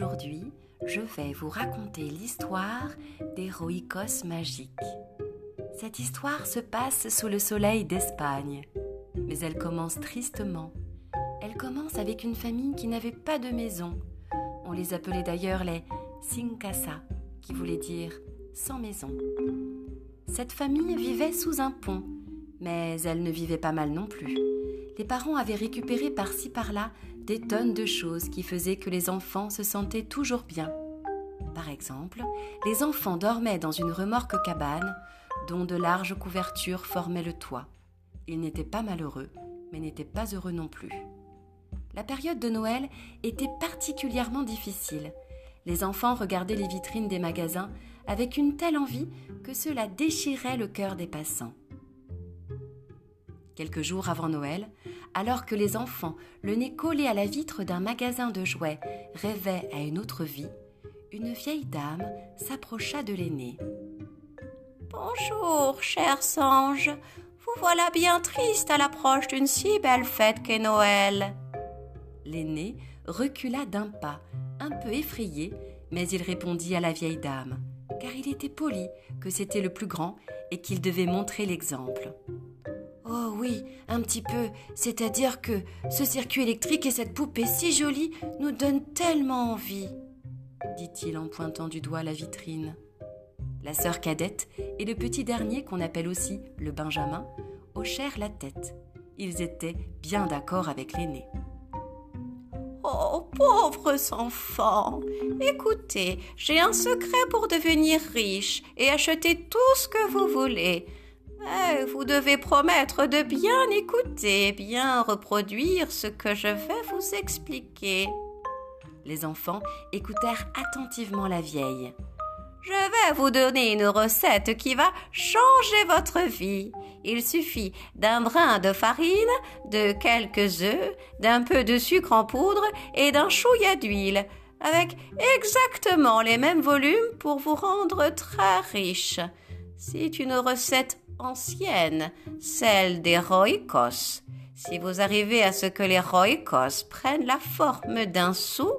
Aujourd'hui, je vais vous raconter l'histoire des Roicos magiques. Cette histoire se passe sous le soleil d'Espagne, mais elle commence tristement. Elle commence avec une famille qui n'avait pas de maison. On les appelait d'ailleurs les Sin Casa, qui voulait dire sans maison. Cette famille vivait sous un pont, mais elle ne vivait pas mal non plus. Les parents avaient récupéré par-ci par-là des tonnes de choses qui faisaient que les enfants se sentaient toujours bien. Par exemple, les enfants dormaient dans une remorque cabane dont de larges couvertures formaient le toit. Ils n'étaient pas malheureux, mais n'étaient pas heureux non plus. La période de Noël était particulièrement difficile. Les enfants regardaient les vitrines des magasins avec une telle envie que cela déchirait le cœur des passants. Quelques jours avant Noël, alors que les enfants, le nez collé à la vitre d'un magasin de jouets, rêvaient à une autre vie, une vieille dame s'approcha de l'aîné. Bonjour, cher Sange. Vous voilà bien triste à l'approche d'une si belle fête qu'est Noël. L'aîné recula d'un pas, un peu effrayé, mais il répondit à la vieille dame, car il était poli, que c'était le plus grand et qu'il devait montrer l'exemple. Oh oui, un petit peu, c'est-à-dire que ce circuit électrique et cette poupée si jolie nous donnent tellement envie, dit-il en pointant du doigt la vitrine. La sœur cadette et le petit dernier qu'on appelle aussi le Benjamin hochèrent la tête. Ils étaient bien d'accord avec l'aîné. Oh, pauvres enfants Écoutez, j'ai un secret pour devenir riche et acheter tout ce que vous voulez. Mais vous devez promettre de bien écouter, bien reproduire ce que je vais vous expliquer. Les enfants écoutèrent attentivement la vieille. Je vais vous donner une recette qui va changer votre vie. Il suffit d'un brin de farine, de quelques œufs, d'un peu de sucre en poudre et d'un chouïa d'huile, avec exactement les mêmes volumes pour vous rendre très riche. C'est une recette ancienne, celle des roicos. Si vous arrivez à ce que les roicos prennent la forme d'un sou,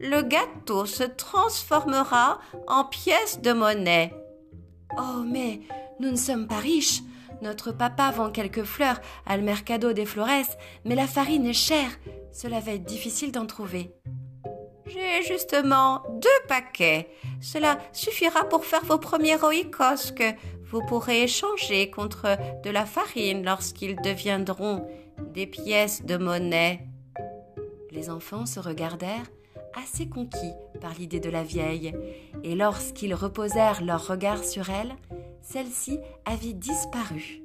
le gâteau se transformera en pièce de monnaie. Oh, mais nous ne sommes pas riches. Notre papa vend quelques fleurs à le Mercado des Flores, mais la farine est chère. Cela va être difficile d'en trouver. J'ai justement deux paquets. Cela suffira pour faire vos premiers roicos que vous pourrez échanger contre de la farine lorsqu'ils deviendront des pièces de monnaie. Les enfants se regardèrent assez conquis par l'idée de la vieille, et lorsqu'ils reposèrent leur regard sur elle, celle-ci avait disparu,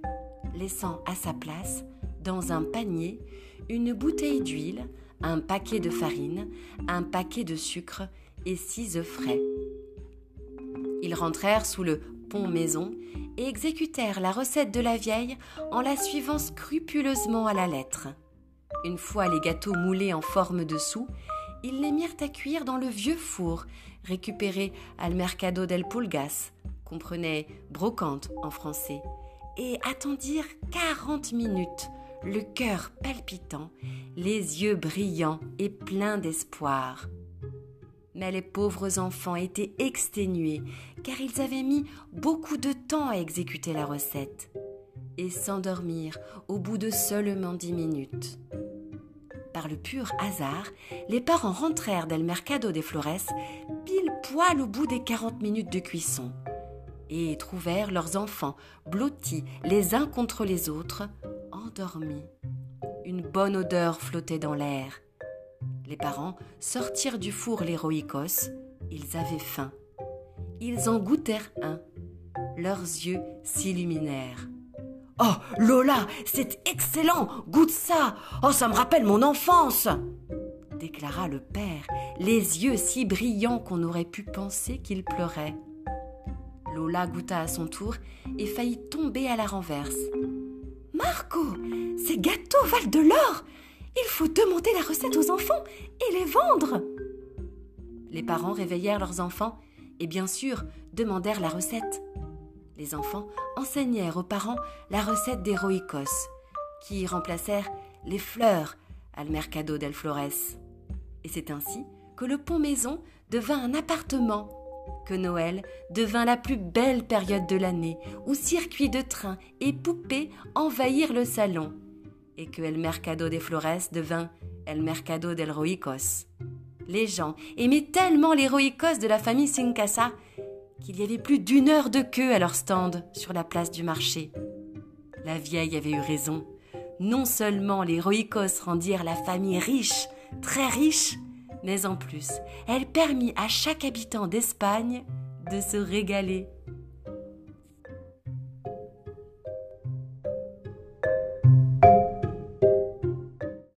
laissant à sa place, dans un panier, une bouteille d'huile, un paquet de farine, un paquet de sucre et six œufs frais. Ils rentrèrent sous le maison et exécutèrent la recette de la vieille en la suivant scrupuleusement à la lettre. Une fois les gâteaux moulés en forme de sous, ils les mirent à cuire dans le vieux four récupéré al Mercado del Pulgas, comprenait brocante en français, et attendirent quarante minutes, le cœur palpitant, les yeux brillants et pleins d'espoir. Mais les pauvres enfants étaient exténués, car ils avaient mis beaucoup de temps à exécuter la recette, et s'endormirent au bout de seulement dix minutes. Par le pur hasard, les parents rentrèrent d'El Mercado des Flores pile poil au bout des quarante minutes de cuisson, et trouvèrent leurs enfants blottis les uns contre les autres, endormis. Une bonne odeur flottait dans l'air. Les parents sortirent du four les. Ils avaient faim. Ils en goûtèrent un. Leurs yeux s'illuminèrent. Oh, Lola, c'est excellent Goûte ça Oh, ça me rappelle mon enfance déclara le père, les yeux si brillants qu'on aurait pu penser qu'il pleurait. Lola goûta à son tour et faillit tomber à la renverse. Marco, ces gâteaux valent de l'or Il faut demander la recette aux enfants et les vendre Les parents réveillèrent leurs enfants et bien sûr demandèrent la recette. Les enfants enseignèrent aux parents la recette des roicos, qui remplacèrent les fleurs al Mercado del Flores. Et c'est ainsi que le pont maison devint un appartement, que Noël devint la plus belle période de l'année, où circuits de trains et poupées envahirent le salon, et que El Mercado des Flores devint El Mercado del Roicos. Les gens aimaient tellement les Roicos de la famille Sincasa qu'il y avait plus d'une heure de queue à leur stand sur la place du marché. La vieille avait eu raison. Non seulement les Roicos rendirent la famille riche, très riche, mais en plus, elle permit à chaque habitant d'Espagne de se régaler.